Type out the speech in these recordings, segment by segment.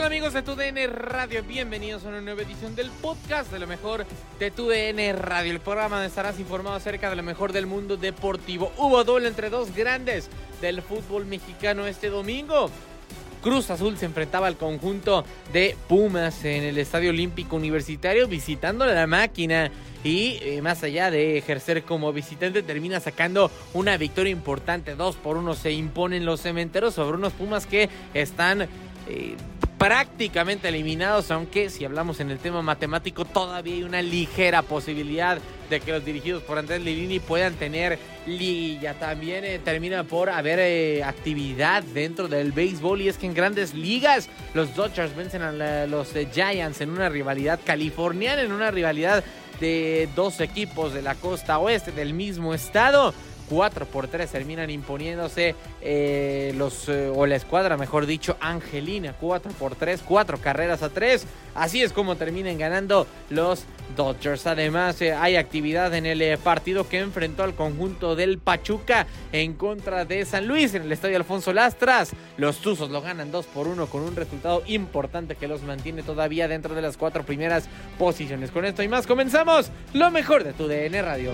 Tal amigos de TUDN Radio? Bienvenidos a una nueva edición del podcast de lo mejor de TUDN Radio, el programa donde estarás informado acerca de lo mejor del mundo deportivo. Hubo doble entre dos grandes del fútbol mexicano este domingo. Cruz Azul se enfrentaba al conjunto de Pumas en el Estadio Olímpico Universitario visitando la máquina y eh, más allá de ejercer como visitante termina sacando una victoria importante. Dos por uno se imponen los cementeros sobre unos Pumas que están eh, prácticamente eliminados, aunque si hablamos en el tema matemático todavía hay una ligera posibilidad de que los dirigidos por Andrés Lilini puedan tener liga. También eh, termina por haber eh, actividad dentro del béisbol y es que en grandes ligas los Dodgers vencen a los eh, Giants en una rivalidad californiana, en una rivalidad de dos equipos de la costa oeste del mismo estado. 4 por 3 terminan imponiéndose eh, los, eh, o la escuadra, mejor dicho, Angelina. 4 por 3, 4 carreras a 3. Así es como terminan ganando los Dodgers. Además, eh, hay actividad en el partido que enfrentó al conjunto del Pachuca en contra de San Luis en el estadio Alfonso Lastras. Los Tuzos lo ganan 2 por 1 con un resultado importante que los mantiene todavía dentro de las cuatro primeras posiciones. Con esto y más, comenzamos lo mejor de tu DN Radio.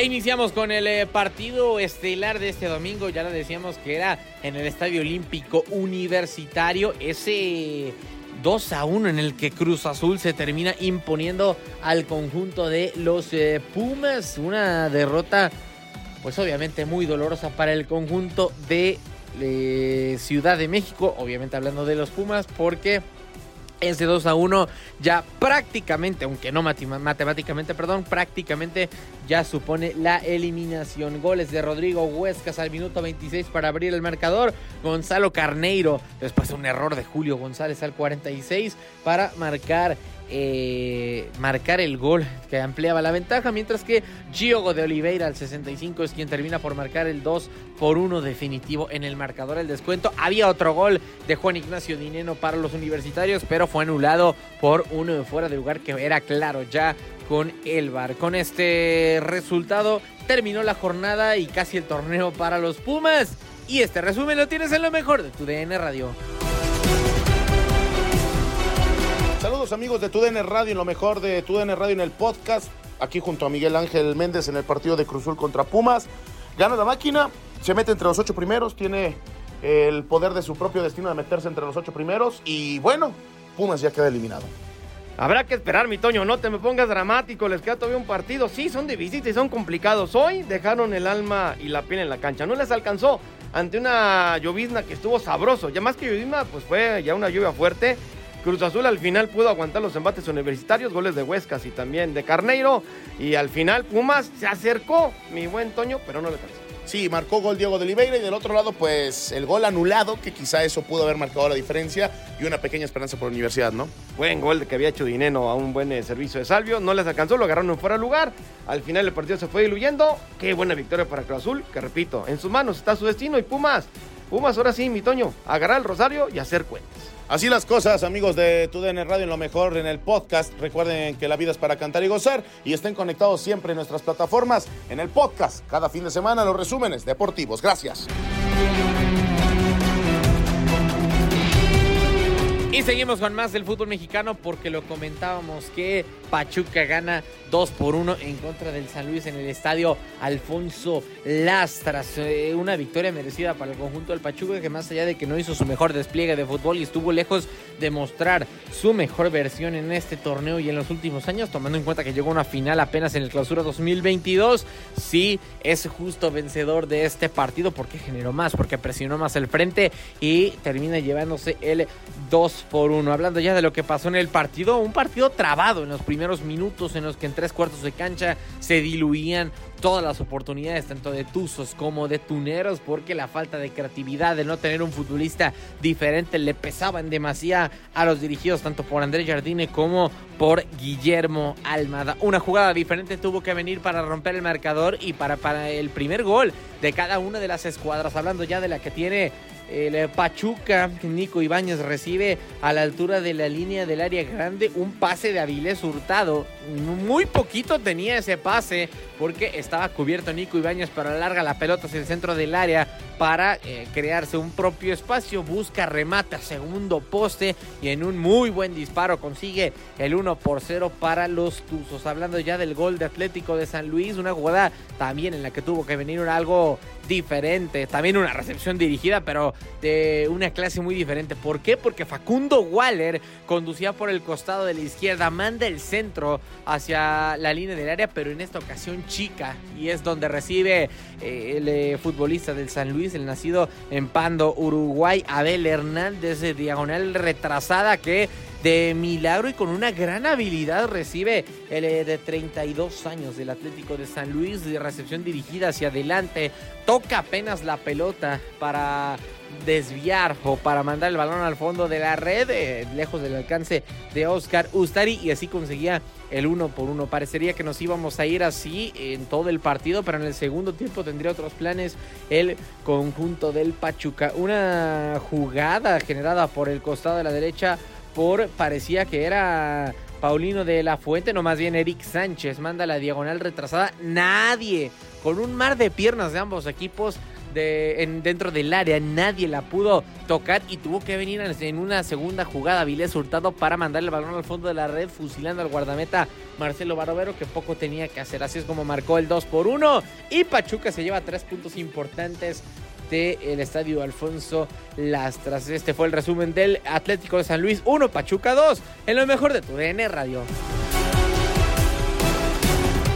E iniciamos con el eh, partido estelar de este domingo. Ya lo decíamos que era en el Estadio Olímpico Universitario. Ese 2 a 1 en el que Cruz Azul se termina imponiendo al conjunto de los eh, Pumas. Una derrota, pues obviamente muy dolorosa para el conjunto de eh, Ciudad de México. Obviamente hablando de los Pumas, porque ese 2 a 1 ya prácticamente, aunque no matemáticamente, perdón, prácticamente ya supone la eliminación. Goles de Rodrigo Huescas al minuto 26 para abrir el marcador. Gonzalo Carneiro, después de un error de Julio González al 46 para marcar eh, marcar el gol que ampliaba la ventaja, mientras que Giogo de Oliveira al 65 es quien termina por marcar el 2 por 1 definitivo en el marcador el descuento. Había otro gol de Juan Ignacio Dineno para los universitarios, pero fue anulado por uno fuera de lugar que era claro ya con el VAR. Con este resultado terminó la jornada y casi el torneo para los Pumas. Y este resumen lo tienes en lo mejor de tu DN Radio. Amigos de TUDN Radio, en lo mejor de TUDN Radio en el podcast. Aquí junto a Miguel Ángel Méndez en el partido de Cruzul contra Pumas. Gana la máquina, se mete entre los ocho primeros, tiene el poder de su propio destino de meterse entre los ocho primeros. Y bueno, Pumas ya queda eliminado. Habrá que esperar, mi Toño, no te me pongas dramático, les queda todavía un partido. Sí, son difíciles y son complicados. Hoy dejaron el alma y la piel en la cancha. No les alcanzó ante una llovizna que estuvo sabroso. Ya más que llovizna, pues fue ya una lluvia fuerte. Cruz Azul al final pudo aguantar los embates universitarios, goles de Huescas y también de Carneiro. Y al final Pumas se acercó, mi buen Toño, pero no le alcanzó. Sí, marcó gol Diego de Oliveira y del otro lado, pues el gol anulado, que quizá eso pudo haber marcado la diferencia y una pequeña esperanza por la universidad, ¿no? Buen gol de que había hecho Dineno a un buen eh, servicio de Salvio. No les alcanzó, lo agarraron en fuera de lugar. Al final el partido se fue diluyendo. Qué buena victoria para Cruz Azul, que repito, en sus manos está su destino y Pumas. Pumas, ahora sí, mi Toño, agarrar el rosario y hacer cuentas. Así las cosas, amigos de TUDN Radio, en lo mejor en el podcast. Recuerden que la vida es para cantar y gozar y estén conectados siempre en nuestras plataformas, en el podcast, cada fin de semana los resúmenes deportivos. Gracias. Y seguimos con más del fútbol mexicano porque lo comentábamos que Pachuca gana 2 por 1 en contra del San Luis en el estadio Alfonso Lastras. Eh, una victoria merecida para el conjunto del Pachuca que más allá de que no hizo su mejor despliegue de fútbol y estuvo lejos de mostrar su mejor versión en este torneo y en los últimos años, tomando en cuenta que llegó a una final apenas en el clausura 2022, sí es justo vencedor de este partido porque generó más, porque presionó más el frente y termina llevándose el 2 por 1. Hablando ya de lo que pasó en el partido, un partido trabado en los primeros minutos en los que en tres cuartos de cancha se diluían todas las oportunidades, tanto de Tuzos como de Tuneros, porque la falta de creatividad, de no tener un futbolista diferente, le pesaba en demasía a los dirigidos, tanto por Andrés Jardine como por Guillermo Almada. Una jugada diferente tuvo que venir para romper el marcador y para, para el primer gol de cada una de las escuadras, hablando ya de la que tiene el Pachuca, Nico Ibáñez recibe a la altura de la línea del área grande un pase de Avilés Hurtado. Muy poquito tenía ese pase porque estaba cubierto Nico Ibáñez, pero larga la pelota hacia el centro del área para eh, crearse un propio espacio. Busca remata segundo poste y en un muy buen disparo consigue el 1 por 0 para los Tuzos. Hablando ya del gol de Atlético de San Luis, una jugada también en la que tuvo que venir algo diferente. También una recepción dirigida, pero de una clase muy diferente. ¿Por qué? Porque Facundo Waller conducía por el costado de la izquierda, manda el centro hacia la línea del área, pero en esta ocasión chica. Y es donde recibe eh, el eh, futbolista del San Luis, el nacido en Pando, Uruguay, Abel Hernández, de diagonal retrasada que de milagro y con una gran habilidad recibe el eh, de 32 años del Atlético de San Luis de recepción dirigida hacia adelante. Toca apenas la pelota para desviar o para mandar el balón al fondo de la red, eh, lejos del alcance de Oscar Ustari y así conseguía el uno por uno. Parecería que nos íbamos a ir así en todo el partido, pero en el segundo tiempo tendría otros planes el conjunto del Pachuca. Una jugada generada por el costado de la derecha por parecía que era Paulino de la Fuente, no más bien Eric Sánchez, manda la diagonal retrasada. Nadie, con un mar de piernas de ambos equipos de, en, dentro del área, nadie la pudo tocar y tuvo que venir en una segunda jugada Vilés Hurtado para mandar el balón al fondo de la red, fusilando al guardameta Marcelo Barovero, que poco tenía que hacer. Así es como marcó el 2 por 1 y Pachuca se lleva tres puntos importantes del estadio Alfonso Lastras. Este fue el resumen del Atlético de San Luis 1, Pachuca 2, en lo mejor de tu DN Radio.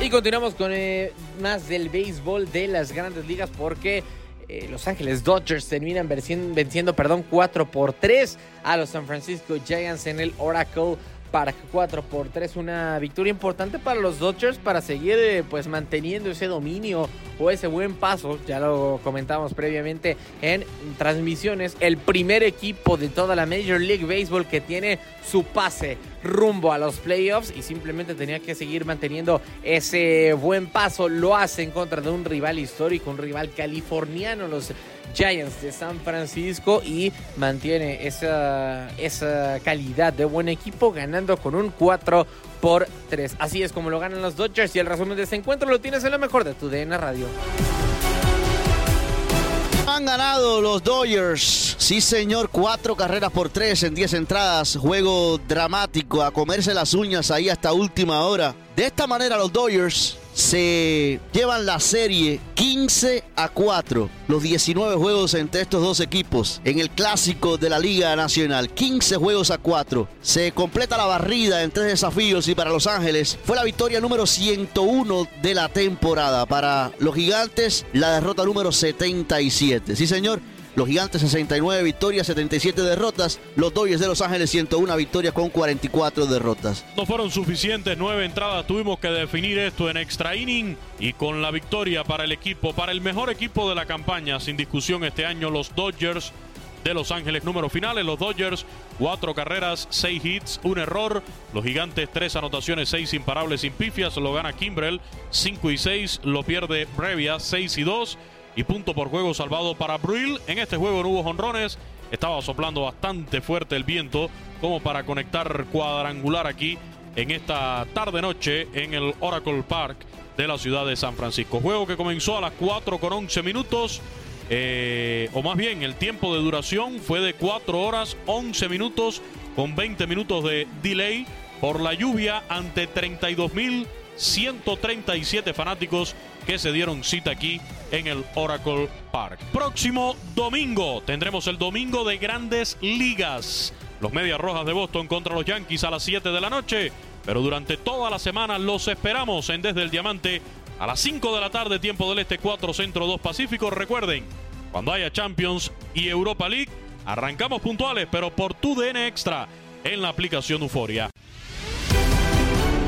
Y continuamos con eh, más del béisbol de las grandes ligas porque eh, Los Ángeles Dodgers terminan venciendo, perdón, 4 por 3 a los San Francisco Giants en el Oracle para 4 por 3. Una victoria importante para los Dodgers para seguir eh, pues manteniendo ese dominio o ese buen paso. Ya lo comentamos previamente en transmisiones. El primer equipo de toda la Major League Baseball que tiene su pase rumbo a los playoffs y simplemente tenía que seguir manteniendo ese buen paso. Lo hace en contra de un rival histórico, un rival californiano. Los Giants de San Francisco y mantiene esa, esa calidad de buen equipo ganando con un 4 por 3. Así es como lo ganan los Dodgers y el resumen de este encuentro lo tienes en lo mejor de tu DN Radio. Han ganado los Dodgers. Sí, señor. Cuatro carreras por tres en diez entradas. Juego dramático. A comerse las uñas ahí hasta última hora. De esta manera, los Dodgers se llevan la serie 15 a 4. Los 19 juegos entre estos dos equipos en el clásico de la Liga Nacional. 15 juegos a 4. Se completa la barrida en tres desafíos y para Los Ángeles fue la victoria número 101 de la temporada. Para los gigantes, la derrota número 77. Sí, señor. Los Gigantes 69 victorias, 77 derrotas. Los Dodgers de Los Ángeles 101 victorias con 44 derrotas. No fueron suficientes nueve entradas. Tuvimos que definir esto en extra inning y con la victoria para el equipo, para el mejor equipo de la campaña, sin discusión este año, los Dodgers de Los Ángeles. Números finales, los Dodgers, cuatro carreras, seis hits, un error. Los Gigantes, tres anotaciones, seis imparables sin pifias. Lo gana Kimbrell, 5 y 6. Lo pierde Brevia, 6 y 2 y punto por juego salvado para Brill. En este juego no hubo jonrones. Estaba soplando bastante fuerte el viento como para conectar cuadrangular aquí en esta tarde-noche en el Oracle Park de la ciudad de San Francisco. Juego que comenzó a las 4 con 11 minutos. Eh, o más bien, el tiempo de duración fue de 4 horas 11 minutos con 20 minutos de delay por la lluvia ante 32.137 fanáticos que se dieron cita aquí en el Oracle Park. Próximo domingo tendremos el domingo de grandes ligas. Los Medias Rojas de Boston contra los Yankees a las 7 de la noche. Pero durante toda la semana los esperamos en Desde el Diamante a las 5 de la tarde, tiempo del Este 4 Centro 2 Pacífico. Recuerden, cuando haya Champions y Europa League, arrancamos puntuales, pero por tu DN Extra en la aplicación Euforia.